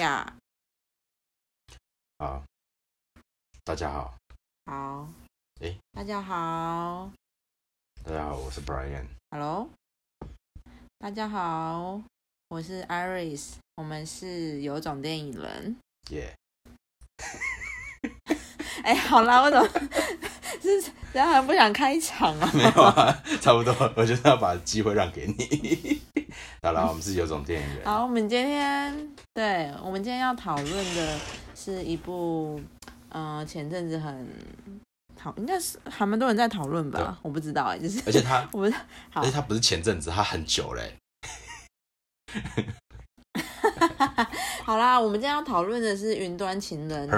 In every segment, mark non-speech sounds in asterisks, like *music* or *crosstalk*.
呀，好，大家好，好，诶？大家好。大家好，我是 Brian。，Hello，大家好，我是 Iris，我们是有种电影人。耶、*laughs* 哎，好啦，我怎么是然后还不想开场啊？没有啊，差不多，我就是要把机会让给你。*laughs* 好了，我们是有种电影人，好，我们今天对我们今天要讨论的是一部，呃，前阵子很讨，应该是还蛮多人在讨论吧？我不知道哎、就是而且他，我不是好而且他不是前阵子，他很久嘞、*laughs* 好啦，我们今天要讨论的是《云端情人》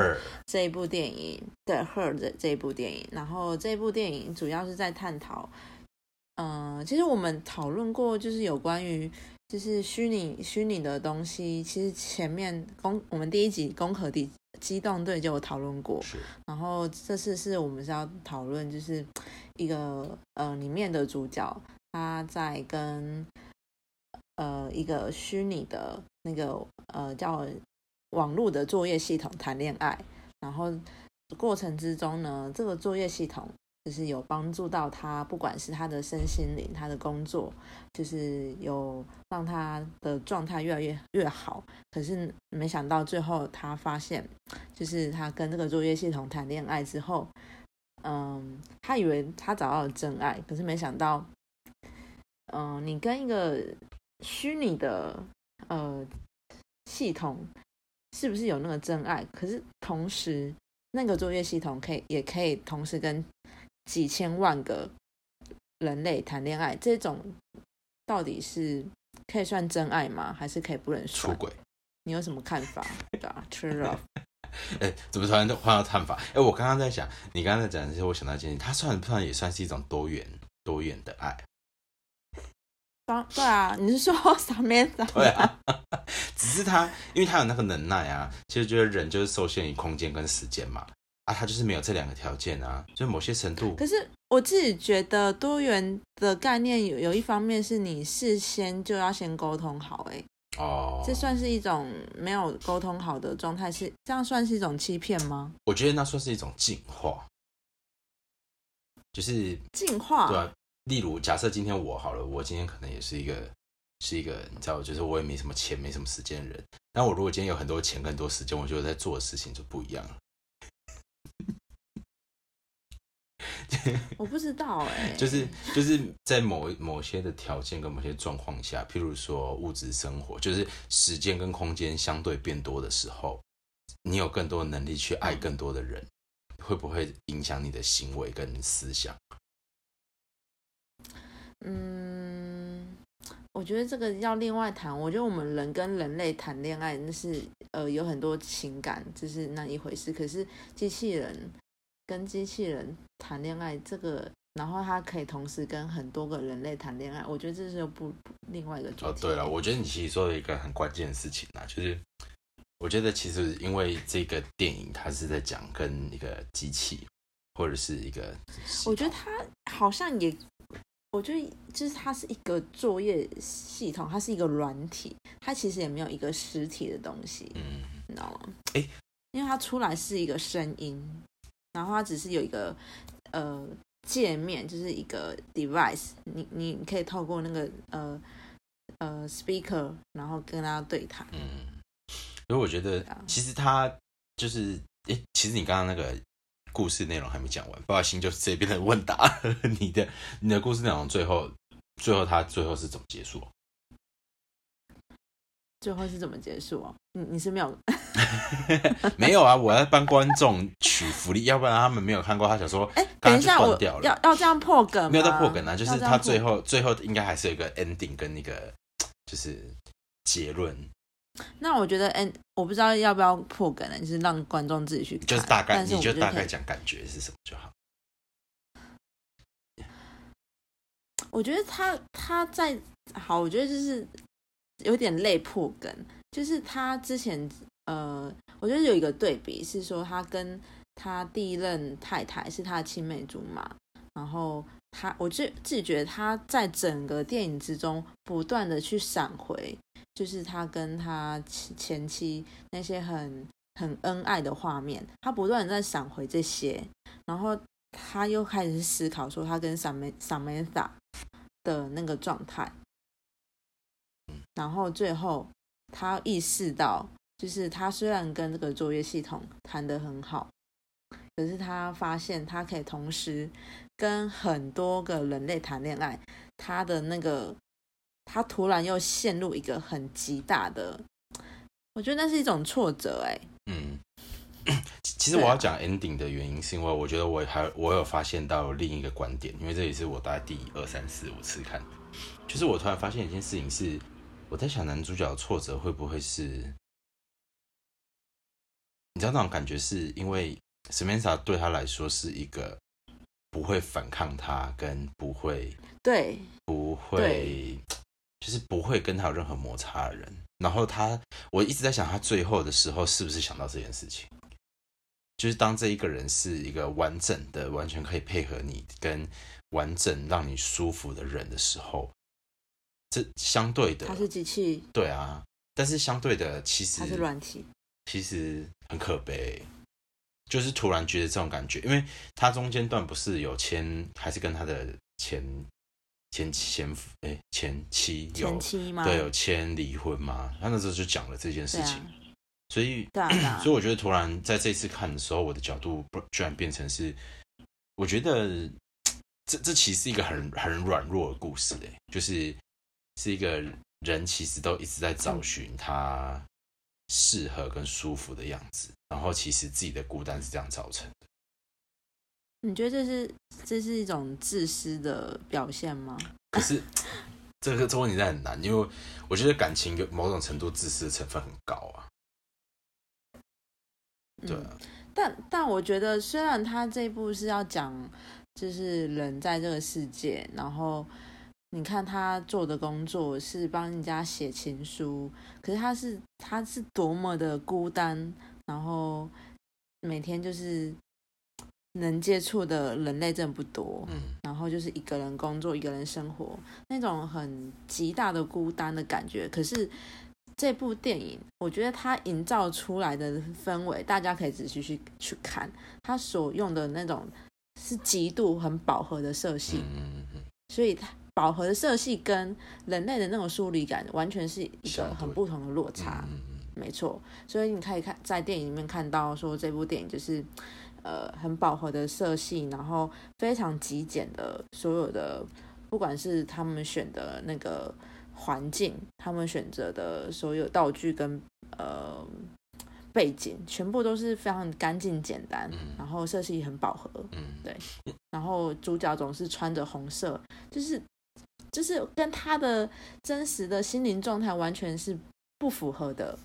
这一部电影，对《Her》的这一部电影。然后这部电影主要是在探讨，嗯、其实我们讨论过，就是有关于就是虚拟虚拟的东西。其实前面攻我们第一集《攻壳第机动队》就有讨论过，是然后这次是我们是要讨论，就是一个呃里面的主角他在跟呃一个虚拟的那个呃叫网络的作业系统谈恋爱，然后过程之中呢，这个作业系统就是有帮助到他，不管是他的身心灵，他的工作，就是有让他的状态越来越越好。可是没想到最后他发现，就是他跟这个作业系统谈恋爱之后，嗯，他以为他找到了真爱，可是没想到，嗯，你跟一个虚拟的呃系统是不是有那个真爱？可是同时，那个作业系统可以也可以同时跟几千万个人类谈恋爱，这种到底是可以算真爱吗？还是可以不能算？出轨。你有什么看法？对啊，True Love，*laughs* 哎、怎么突然就换到看法？哎、我刚刚在想，你刚刚在讲的时候，我想到一件事，它算不算也算是一种多元多元的爱？当对啊，你是说 *laughs* Samantha？对啊，*laughs* 只是他，因为他有那个能耐啊，其实觉得人就是受限于空间跟时间嘛，啊，他就是没有这两个条件啊，所以某些程度可是我自己觉得多元的概念有有一方面是你事先就要先沟通好、欸，哦，这算是一种没有沟通好的状态，是这样算是一种欺骗吗？我觉得那算是一种进化，就是进化，对啊，例如假设今天我好了，我今天可能也是一个是一个你知道，就是我也没什么钱，没什么时间的人，但我如果今天有很多钱跟很多时间，我觉得在做的事情就不一样了。*laughs* 我不知道哎、就是就是在某某些的条件跟某些状况下，譬如说物质生活，就是时间跟空间相对变多的时候，你有更多的能力去爱更多的人，会不会影响你的行为跟思想？嗯，我觉得这个要另外谈。我觉得我们人跟人类谈恋爱，那是呃有很多情感，这是那一回事。可是机器人跟机器人谈恋爱，这个然后它可以同时跟很多个人类谈恋爱，我觉得这是不不另外一个主题。哦，对了，我觉得你其实说了一个很关键的事情啊，就是我觉得其实因为这个电影它是在讲跟一个机器或者是一个，我觉得它好像也，我觉得就是它是一个作业系统，它是一个软体，它其实也没有一个实体的东西，嗯，你知道吗？诶因为它出来是一个声音，然后它只是有一个呃界面，就是一个 device，你你你可以透过那个呃呃 speaker，然后跟它对谈。嗯，所以我觉得啊其实它就是，诶，其实你刚刚那个故事内容还没讲完，不小心就直接变成问答，你的 *laughs* 你的故事内容最后最后他最后是怎么结束？最后是怎么结束哦？你你是没有 *laughs* 没有啊，我要帮观众取福利，要不然他们没有看过，他想说，哎，刚刚就等一下，我掉了要要这样破梗吗？没有到破梗啊，就是他最后最后应该还是有一个 ending 跟那个就是结论，那我觉得，哎，我不知道要不要破梗呢，就是让观众自己去看。就是大概你就大概讲感觉是什么就好。我觉得他他在好，我觉得就是有点累破梗，就是他之前呃，我觉得有一个对比是说他跟他第一任太太是他的青梅竹马，然后他，我就自己觉得他在整个电影之中不断的去闪回，就是他跟他前前妻那些很很恩爱的画面，他不断的在闪回这些，然后他又开始思考说他跟 Sam Samantha 的那个状态，然后最后他意识到，就是他虽然跟这个作业系统谈得很好，可是他发现他可以同时跟很多个人类谈恋爱，他的那个他突然又陷入一个很极大的，我觉得那是一种挫折、欸，哎，嗯，其其实我要讲 ending 的原因，是因为我觉得我还我有发现到另一个观点，因为这也是我大概第二三四五次看，就是我突然发现一件事情是，我在想男主角的挫折会不会是，你知道那种感觉是因为 Samantha 对他来说是一个不会反抗他，跟不会对，不会对，就是不会跟他有任何摩擦的人。然后他，我一直在想，他最后的时候是不是想到这件事情？就是当这一个人是一个完整的、完全可以配合你、跟完整让你舒服的人的时候，这相对的他，是机器，对啊。但是相对的，其实他是软体，其实很可悲，就是突然觉得这种感觉，因为他中间段不是有签，还是跟他的前前前夫哎前妻有前妻吗？对有签离婚嘛？他那时候就讲了这件事情，啊，所以 *clears throat* 所以我觉得突然在这次看的时候，我的角度不居然变成是，我觉得这这其实是一个很很软弱的故事诶，就是是一个人其实都一直在找寻他适合跟舒服的样子，然后其实自己的孤单是这样造成的。你觉得这是这是一种自私的表现吗？可是 *laughs* 这个这个问题真的很难，因为我觉得感情有某种程度自私的成分很高啊。对但但我觉得，虽然他这一部是要讲，就是人在这个世界，然后你看他做的工作是帮人家写情书，可是他是他是多么的孤单，然后每天就是能接触的人类真的不多，嗯然后就是一个人工作，一个人生活，那种很极大的孤单的感觉。可是这部电影，我觉得它营造出来的氛围，大家可以仔细去去看，它所用的那种是极度很饱和的色系，嗯嗯嗯，所以它饱和的色系跟人类的那种疏离感，完全是一个很不同的落差。嗯嗯没错，所以你可以看在电影里面看到说这部电影就是呃很饱和的色系，然后非常极简的所有的，不管是他们选的那个环境，他们选择的所有道具跟呃背景，全部都是非常干净简单，嗯。然后色系很饱和，嗯。对。然后主角总是穿着红色，就是就是跟他的真实的心灵状态完全是不符合的。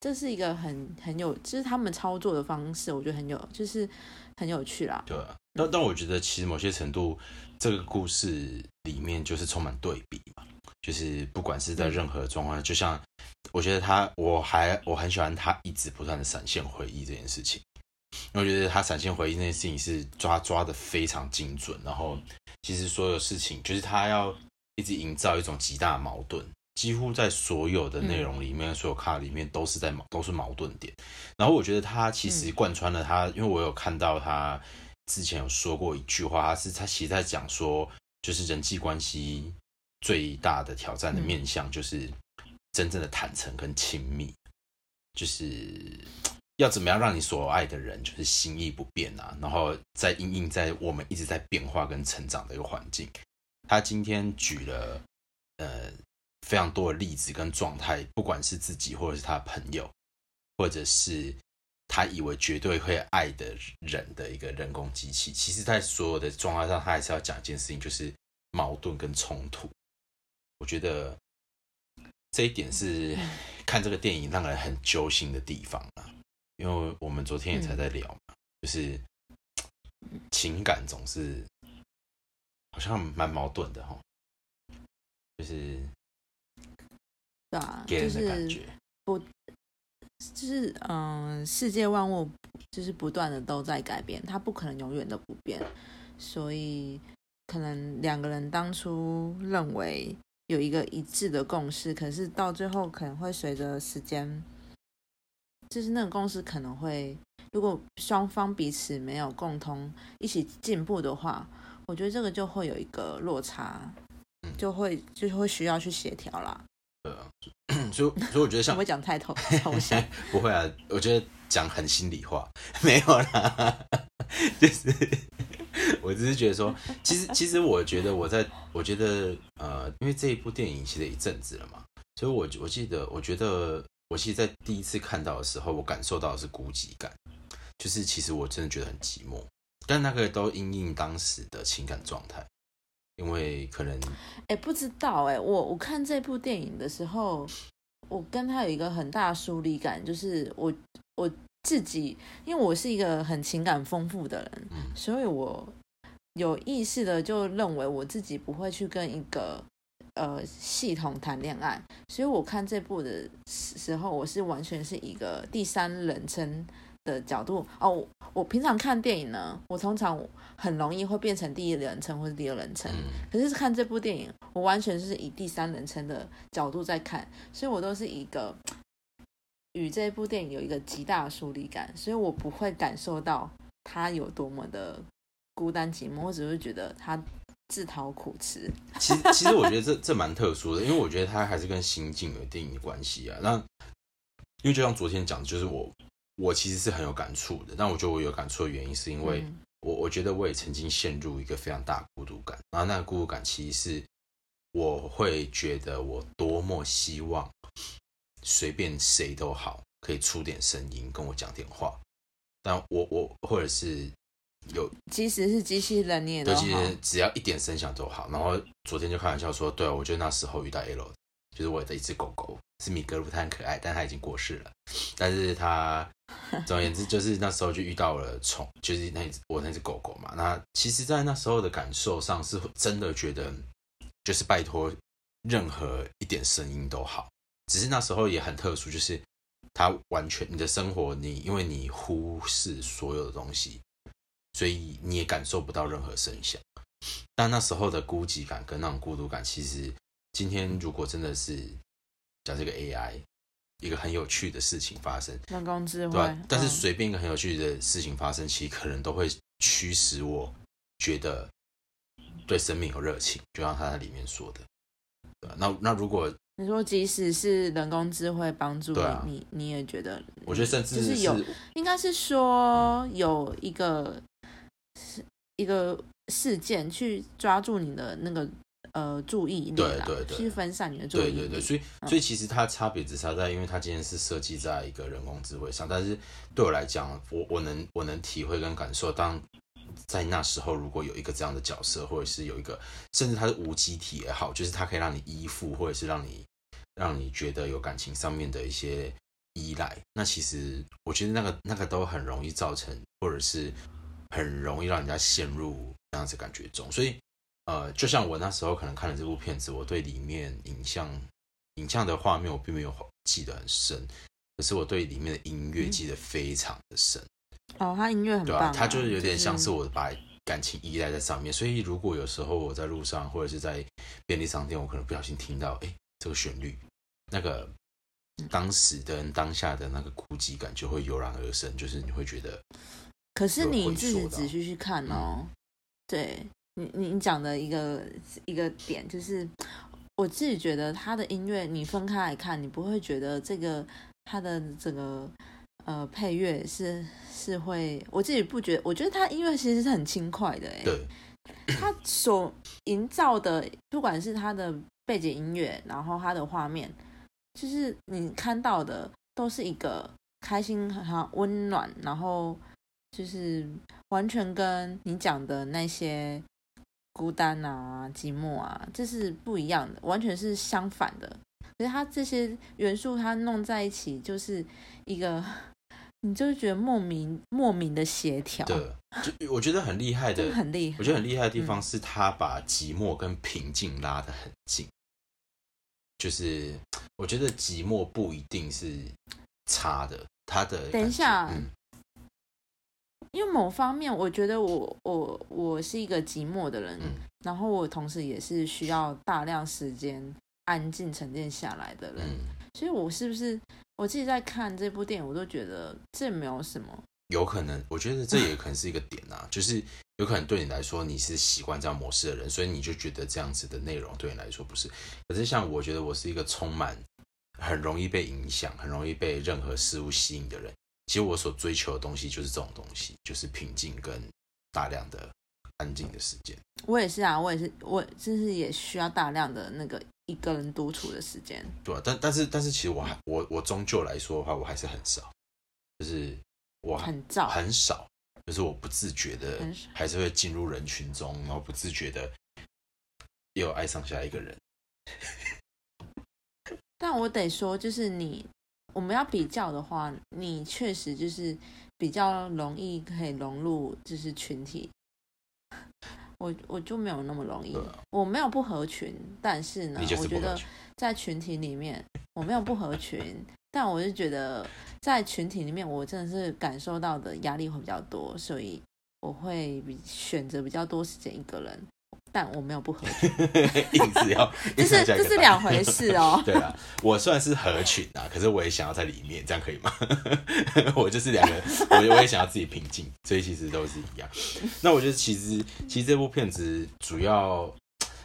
这是一个很很有，就是他们操作的方式，我觉得很有，就是很有趣啦。对啊，但但我觉得其实某些程度，这个故事里面就是充满对比嘛，就是不管是在任何状况下，就像我觉得他，我还我很喜欢他一直不断的闪现回忆这件事情，因为我觉得他闪现回忆那件事情是抓抓的非常精准，然后其实所有事情就是他要一直营造一种极大矛盾。几乎在所有的内容里面，所有卡里面都是在矛都是矛盾点。然后我觉得他其实贯穿了他，因为我有看到他之前有说过一句话，他是他其实在讲说，就是人际关系最大的挑战的面向，就是真正的坦诚跟亲密，就是要怎么样让你所爱的人就是心意不变啊，然后在因应在我们一直在变化跟成长的一个环境。他今天举了呃非常多的例子跟状态，不管是自己或者是他的朋友，或者是他以为绝对会爱的人的一个人工机器，其实在所有的状态上，他还是要讲一件事情，就是矛盾跟冲突。我觉得这一点是看这个电影让人很揪心的地方啊，因为我们昨天也才在聊嘛，就是 *tsk* 情感总是好像蛮矛盾的哈，就是对啊，给就人的感是不。就是嗯，世界万物就是不断的都在改变，它不可能永远都不变，所以可能两个人当初认为有一个一致的共识，可是到最后可能会随着时间，就是那个共识可能会，如果双方彼此没有共同一起进步的话，我觉得这个就会有一个落差，嗯就会就会需要去协调啦。对啊，所以所以我觉得像 *laughs* 我会讲太透 *laughs* 抽象，不会啊，我觉得讲很心里话，没有啦，就是 *laughs* 我只是觉得说，其实其实我觉得我在我觉得呃，因为这一部电影其实一阵子了嘛，所以我我记得我觉得我其实，在第一次看到的时候，我感受到的是孤寂感，就是其实我真的觉得很寂寞，但那个都因应当时的情感状态，因为可能哎、不知道哎、我我看这部电影的时候，我跟他有一个很大的疏离感，就是我我自己，因为我是一个很情感丰富的人，嗯所以我有意识的就认为我自己不会去跟一个呃系统谈恋爱，所以我看这部的时候，我是完全是一个第三人称的角度。哦。我我平常看电影呢，我通常很容易会变成第一人称或者第二人称，嗯。可是看这部电影，我完全是以第三人称的角度在看，所以我都是一个与这部电影有一个极大的疏离感，所以我不会感受到他有多么的孤单寂寞，我只会觉得他自讨苦吃。*laughs* 其实其实我觉得这这蛮特殊的，因为我觉得它还是跟心境有电影的关系啊。那因为就像昨天讲，就是我我其实是很有感触的，但我觉得我有感触的原因是因为嗯我我觉得我也曾经陷入一个非常大的孤独感，然后那个孤独感其实是我会觉得我多么希望随便谁都好，可以出点声音跟我讲点话，但我我或者是有即使是机器人，你也都其。实只要一点声响都好。然后昨天就开玩笑说，对啊，我觉得那时候遇到 L，就是我的一只狗狗，是米格鲁，它很可爱，但它已经过世了。但是它，*laughs* 总而言之，就是那时候就遇到了宠，就是那只我那只狗狗嘛。那其实，在那时候的感受上，是真的觉得，就是拜托，任何一点声音都好。只是那时候也很特殊，就是它完全你的生活，你因为你忽视所有的东西，所以你也感受不到任何声响。但那时候的孤寂感跟那种孤独感，其实今天如果真的是讲这个 AI 一个很有趣的事情发生，人工智慧，对吧、但是嗯随便一个很有趣的事情发生，其实可能都会驱使我觉得对生命有热情，就像他在里面说的。那那如果你说即使是人工智慧帮助对啊你，你你也觉得，我觉得甚至就是有应该是说有一个是一个事件去抓住你的那个呃注意力啦，对对对去分散你的注意力。对对对，所以所以其实它差别只差在，因为它今天是设计在一个人工智慧上，但是对我来讲，我我能我能体会跟感受，当在那时候如果有一个这样的角色，或者是有一个，甚至它是无机体也好，就是它可以让你依附，或者是让你让你觉得有感情上面的一些依赖，那其实我觉得那个那个都很容易造成，或者是很容易让人家陷入那样子感觉中，所以。呃，就像我那时候可能看了这部片子，我对里面影像、影像的画面我并没有记得很深，可是我对里面的音乐记得非常的深，哦，他音乐很棒啊、它就是有点像是我把感情依赖在上面，所以如果有时候我在路上或者是在便利商店，我可能不小心听到，哎，这个旋律，那个当时的当下的那个孤寂感就会油然而生，就是你会觉得，可是你自己仔细去看哦，对你你你讲的一个一个点就是，我自己觉得他的音乐你分开来看，你不会觉得这个他的整个呃配乐是是会，我自己不觉得，我觉得他音乐其实是很轻快的，哎，对，他所营造的，不管是他的背景音乐，然后他的画面，就是你看到的都是一个开心、很温暖，然后就是完全跟你讲的那些孤单啊、寂寞啊，这是不一样的，完全是相反的。可是它这些元素它弄在一起，就是一个，你就是觉得莫名莫名的协调，对，就我觉得很厉害的，*laughs* 很厉害我。觉得很厉害的地嗯方是他把寂寞跟平静拉得很近，就是我觉得寂寞不一定是差的，他的等一下嗯，因为某方面，我觉得我我我是一个寂寞的人，嗯然后我同时也是需要大量时间安静沉淀下来的人，嗯，所以我是不是我自己在看这部电影，我都觉得这没有什么，有可能，我觉得这也可能是一个点啊，就是有可能对你来说你是习惯这样模式的人，所以你就觉得这样子的内容对你来说不是。可是像我觉得我是一个充满很容易被影响、很容易被任何事物吸引的人。其实我所追求的东西就是这种东西，就是平静跟大量的安静的时间。我也是啊，我也是，我就是也需要大量的那个一个人独处的时间。对啊，但但是但是其实我还我我终究来说的话，我还是很少，就是我还很燥很少，就是我不自觉的还是会进入人群中，然后不自觉的又爱上下一个人。*laughs* 但我得说，就是你我们要比较的话，你确实就是比较容易可以融入就是群体。我我就没有那么容易。啊，我没有不合群，但是呢，是我觉得在群体里面我没有不合群，但我是觉得在群体里面，我真的是感受到的压力会比较多，所以我会比选择比较多时间一个人，但我没有不合群，*laughs* 硬是要，*laughs* 这是这是两回事哦。*laughs* 对啊，我算是合群啊，可是我也想要在里面，这样可以吗？我就是两个，我我也想要自己平静，所以其实都是一样。那我觉得其实其实这部片子主要，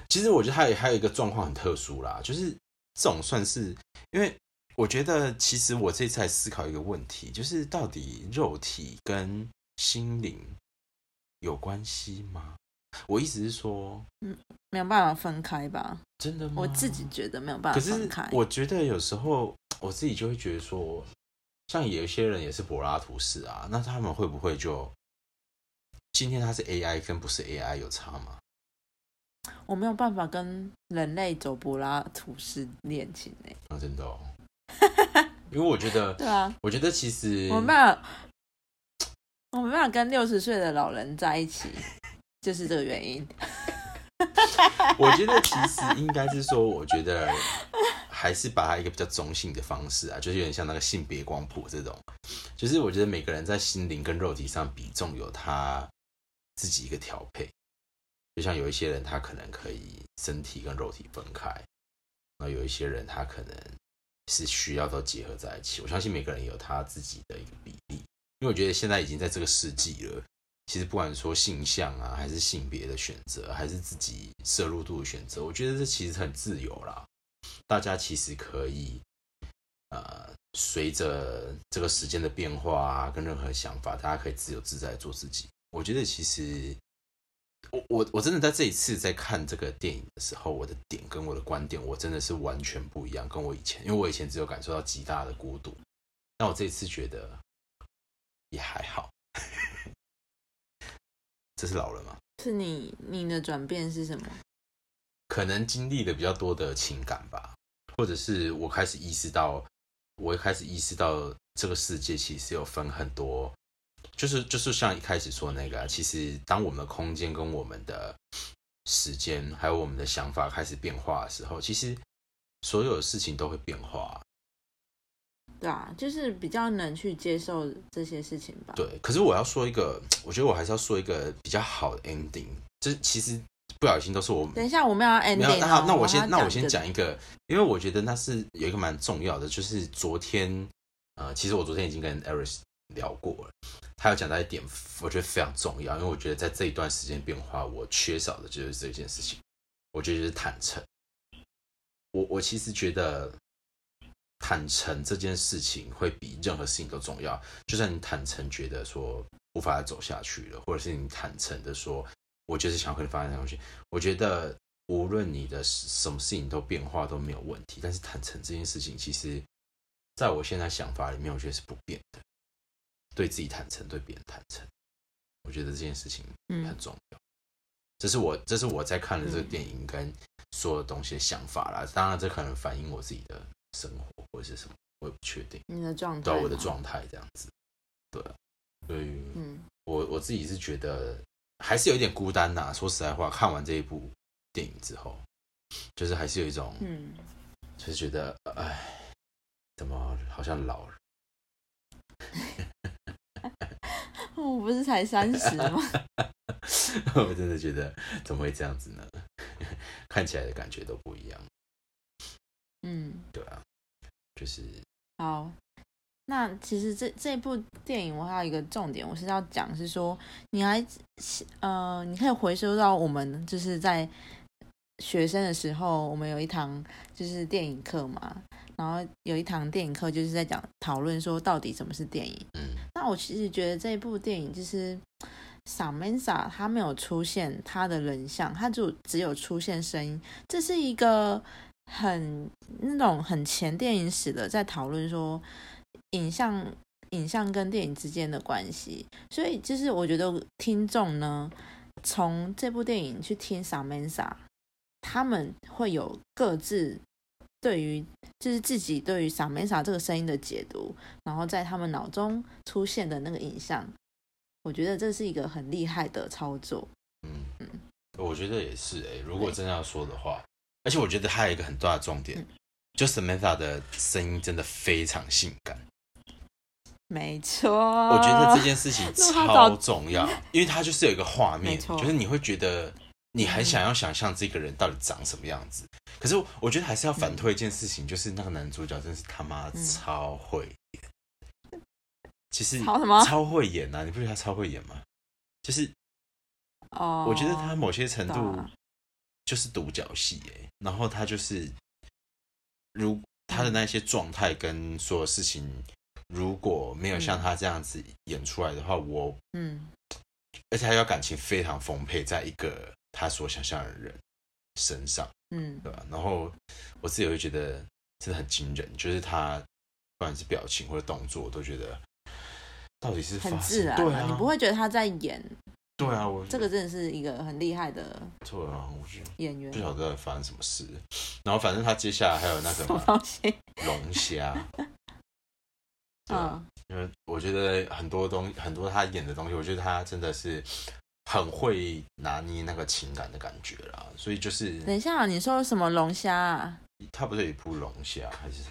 其实我觉得还有还有一个状况很特殊啦，就是这种算是因为我觉得其实我这次在思考一个问题，就是到底肉体跟心灵有关系吗？我意思是说，没有办法分开吧？真的吗？我自己觉得没有办法可是分开。我觉得有时候 *tsk* 我自己就会觉得说，像有一些人也是柏拉图式啊，那他们会不会就今天他是 AI 跟不是 AI 有差吗？我没有办法跟人类走柏拉图式恋情诶、啊，真的哦，*laughs* 因为我觉得，对啊，我觉得其实我没办法，我没办法跟六十岁的老人在一起，就是这个原因。*laughs* 我觉得其实应该是说，我觉得还是把它一个比较中性的方式啊，就是有点像那个性别光谱这种，就是我觉得每个人在心灵跟肉体上比重有他自己一个调配，就像有一些人他可能可以身体跟肉体分开，那有一些人他可能是需要都结合在一起。我相信每个人有他自己的一个比例，因为我觉得现在已经在这个世纪了。其实不管说性向啊，还是性别的选择，还是自己摄入度的选择，我觉得这其实很自由啦。大家其实可以，呃，随着这个时间的变化啊，跟任何想法，大家可以自由自在做自己。我觉得其实，我我我真的在这一次在看这个电影的时候，我的点跟我的观点，我真的是完全不一样，跟我以前，因为我以前只有感受到极大的孤独，但我这一次觉得也还好。这是老了吗？是你你的转变是什么？可能经历了比较多的情感吧，或者是我开始意识到，我开始意识到这个世界其实有分很多，就是就是像一开始说那个啊，其实当我们的空间跟我们的时间，还有我们的想法开始变化的时候，其实所有的事情都会变化。对啊，就是比较能去接受这些事情吧。对，可是我要说一个，我觉得我还是要说一个比较好的 ending，这其实不小心都是我等一下我们要 ending 没有，哦那那我要先那我先讲一个，因为我觉得那是有一个蛮重要的，就是昨天呃，其实我昨天已经跟 Eris 聊过了，他有讲到一点，我觉得非常重要，因为我觉得在这一段时间变化，我缺少的就是这件事情，我觉得就是坦诚。我我其实觉得坦诚这件事情会比任何事情都重要，就算你坦诚觉得说无法走下去了，或者是你坦诚的说，我就是想要跟你发生东西，我觉得无论你的什么事情都变化都没有问题，但是坦诚这件事情，其实在我现在想法里面，我觉得是不变的。对自己坦诚，对别人坦诚，我觉得这件事情很嗯重要。这是我这是我在看了这个电影跟所有东西的想法啦。当然，这可能反映我自己的生活或者是什么，我也不确定。你的状态对我的状态这样子，对啊，所以嗯，我我自己是觉得还是有一点孤单呐、说实在话，看完这一部电影之后，就是还是有一种，嗯，就是觉得，哎，怎么好像老了？*laughs* 我不是才三十吗？*laughs* 我真的觉得怎么会这样子呢？*laughs* 看起来的感觉都不一样。嗯，对啊，就是好。那其实这这部电影我还有一个重点，我是要讲是说，你还呃，你可以回收到我们就是在学生的时候，我们有一堂就是电影课嘛，然后有一堂电影课就是在讲讨论说到底什么是电影。嗯，那我其实觉得这一部电影就是傻 man 傻他没有出现他的人像，他就只有出现声音，这是一个很那种很前电影史的在讨论说。影像、影像跟电影之间的关系，所以就是我觉得听众呢，从这部电影去听 Samantha，他们会有各自对于就是自己对于 Samantha 这个声音的解读，然后在他们脑中出现的那个影像，我觉得这是一个很厉害的操作。嗯嗯，我觉得也是哎，如果真的要说的话，而且我觉得还有一个很大的重点，就 Samantha 的声音真的非常性感。没错，我觉得这件事情 *laughs* 超重要，因为它就是有一个画面，就是你会觉得你很想要想象这个人到底长什么样子。可是我觉得还是要反推一件事情，就是那个男主角真是他妈超会演，其实超什么？超会演啊！你不觉得他超会演吗？就是哦，我觉得他某些程度就是独角戏哎，然后他就是如他的那些状态跟所有事情。如果没有像他这样子演出来的话，我嗯，而且他要感情非常丰沛，在一个他所想象的人身上，嗯，对吧？然后我自己会觉得真的很惊人，就是他不管是表情或者动作，我都觉得到底是很自然，对啊，你不会觉得他在演，对啊，我这个真的是一个很厉害的，对啊，我觉得演员不晓得发生什么事，然后反正他接下来还有那个什么东西龙虾。*laughs* 嗯，因为我觉得很多东很多他演的东西，我觉得他真的是很会拿捏那个情感的感觉啦。所以就是，等一下，你说什么龙虾啊？他不是有一部龙虾还是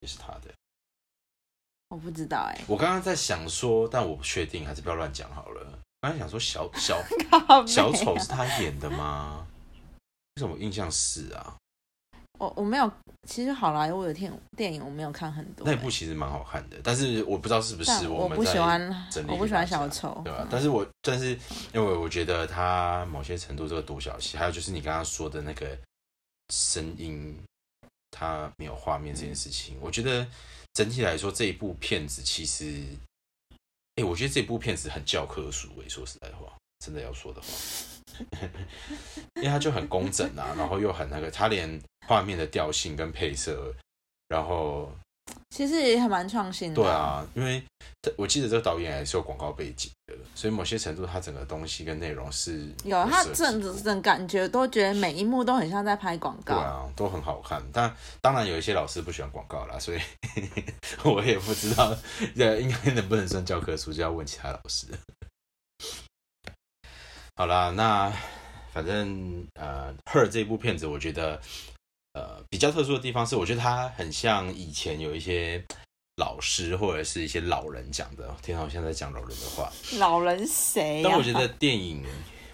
也是他的？我不知道哎。我刚刚在想说，但我不确定，还是不要乱讲好了。刚才想说小 *laughs* 小小丑是他演的吗？为什么印象是啊？我我没有，其实好莱坞的电电影我没有看很多。那部其实蛮好看的，但是我不知道是不是我不喜欢，我不喜欢小丑，对吧？但是我但是因为我觉得他某些程度这个独角戏，还有就是你刚刚说的那个声音，他没有画面这件事情，我觉得整体来说这一部片子其实，哎，我觉得这部片子很教科书诶，说实在话，真的要说的话。因为它就很工整啊，然后又很那个，它连画面的调性跟配色，然后其实也还蛮创新的。对啊，因为我记得这个导演还是有广告背景的，所以某些程度他整个东西跟内容是有，他整整感觉都觉得每一幕都很像在拍广告，对啊，都很好看。但当然有一些老师不喜欢广告啦，所以 *laughs* 我也不知道这应该能不能算教科书，就要问其他老师。好啦，那反正呃，Her 这部片子，我觉得呃比较特殊的地方是，我觉得它很像以前有一些 *tsk* 老师或者是一些老人讲的。听到我现在讲老人的话，老人谁？但我觉得电影，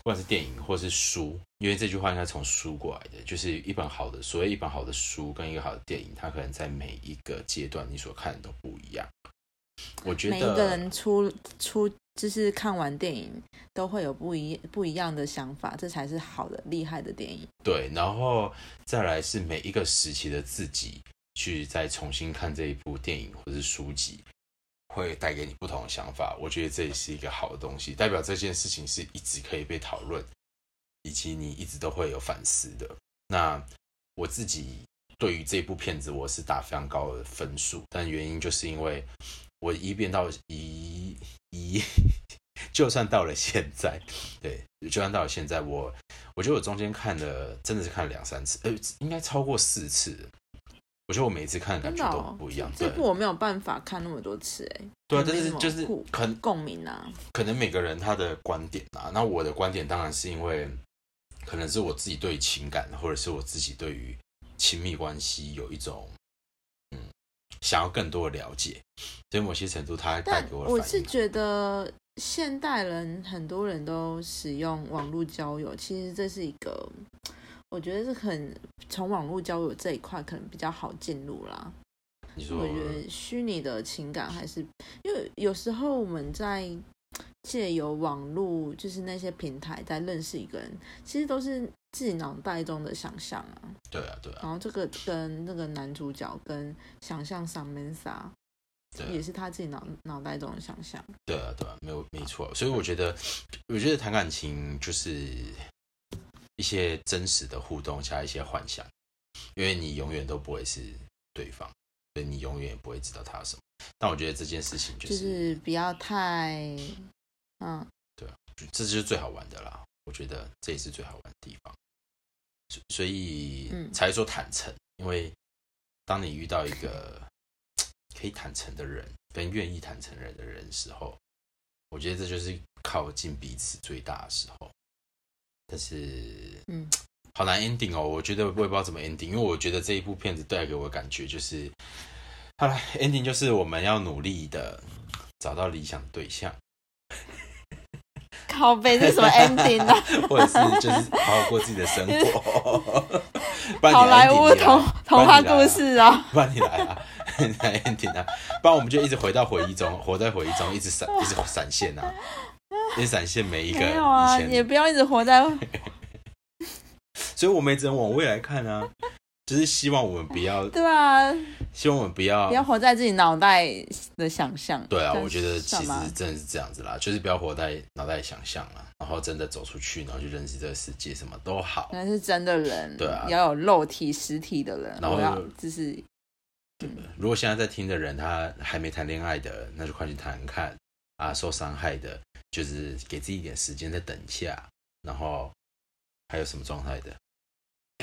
不管是电影或是书，因为这句话应该从书过来的，就是一本好的，所谓一本好的书跟一个好的电影，它可能在每一个阶段你所看的都不一样。我觉得每一个人出出。就是看完电影都会有不一不一样的想法，这才是好的厉害的电影。对，然后再来是每一个时期的自己去再重新看这一部电影或是书籍，会带给你不同的想法。我觉得这也是一个好的东西，代表这件事情是一直可以被讨论，以及你一直都会有反思的。那我自己对于这部片子我是打非常高的分数，但原因就是因为。我一遍到一一，*laughs* 就算到了现在，对，就算到了现在，我我觉得我中间看了，真的是看了两三次，呃，应该超过四次。我觉得我每一次看的感觉都不一样。这部我没有办法看那么多次，哎，对啊，但是就是很共鸣啊。可能每个人他的观点啊，那我的观点当然是因为，可能是我自己对情感，或者是我自己对于亲密关系有一种。想要更多的了解，所以某些程度他带给我。我是觉得现代人很多人都使用网络交友，其实这是一个，我觉得是很从网络交友这一块可能比较好进入啦。你说我觉得虚拟的情感还是，因为有时候我们在借由网络，就是那些平台在认识一个人，其实都是自己脑袋中的想象啊。对啊，对啊，然后这个跟那个男主角跟想象 Samantha 啊也是他自己脑脑袋中的想象。对啊，对啊，没有没错。所以我觉得，我觉得谈感情就是一些真实的互动加一些幻想，因为你永远都不会是对方，所以你永远也不会知道他什么。但我觉得这件事情就，就是是不要太，嗯，这就是最好玩的啦。我觉得这也是最好玩的地方，所所以嗯才说坦诚，因为当你遇到一个可以坦诚的人，跟愿意坦诚人的人的时候，我觉得这就是靠近彼此最大的时候。但是，嗯，好难 ending 哦。我觉得我也不知道怎么 ending，因为我觉得这一部片子带给我的感觉就是，好了，ending 就是我们要努力的找到理想对象。靠背这是什么 *laughs* ending 啊？或者是就是好好过自己的生活。不然好莱坞童童话故，事啊！不然你来啊，你来 ending 啊，不然我们就一直回到回忆中，活在回忆中，一直闪，一直闪现啊，*laughs* 一直闪现每一个没有啊，也不要一直活在 *laughs* 所以我们也只能往未来看啊，就是希望我们不要，对啊，希望我们不要不要活在自己脑袋的想象。对啊，我觉得其实真的是这样子啦，就是不要活在脑袋里想象啦，然后真的走出去，然后去认识这个世界，什么都好。那是真的人，对啊要有肉体实体的人，然后要就是如果现在在听的人他还没谈恋爱的，那就快去谈谈看啊。受伤害的，就是给自己一点时间再等一下。然后还有什么状态的？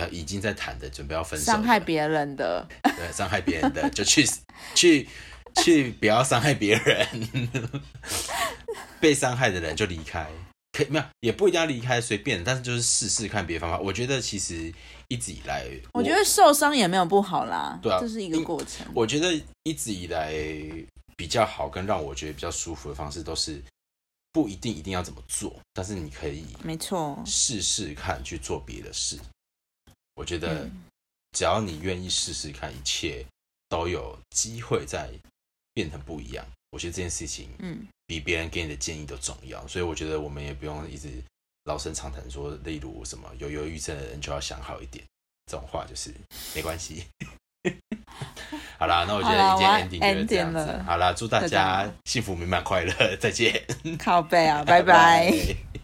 要已经在谈的，准备要分手，伤害别人的，对伤害别人的，就去去 *laughs* 去，不要伤害别人。*laughs* 被伤害的人就离开，可以没有也不一定要离开，随便，但是就是试试看别的方法。我觉得其实一直以来，我觉得受伤也没有不好啦，对啊这是一个过程。我觉得一直以来比较好跟让我觉得比较舒服的方式，都是不一定一定要怎么做，但是你可以没错，试试看去做别的事。我觉得嗯只要你愿意试试看，一切都有机会在变成不一样。我觉得这件事情嗯，比别人给你的建议都重要，所以我觉得我们也不用一直老生常谈说，例如什么有忧郁症的人就要想好一点，这种话就是没关系。*laughs* 好啦，那我觉得好啦今天 ending 就是这样子了。好啦，祝大家幸福美满快乐，再见，靠背啊，*laughs* 拜拜。拜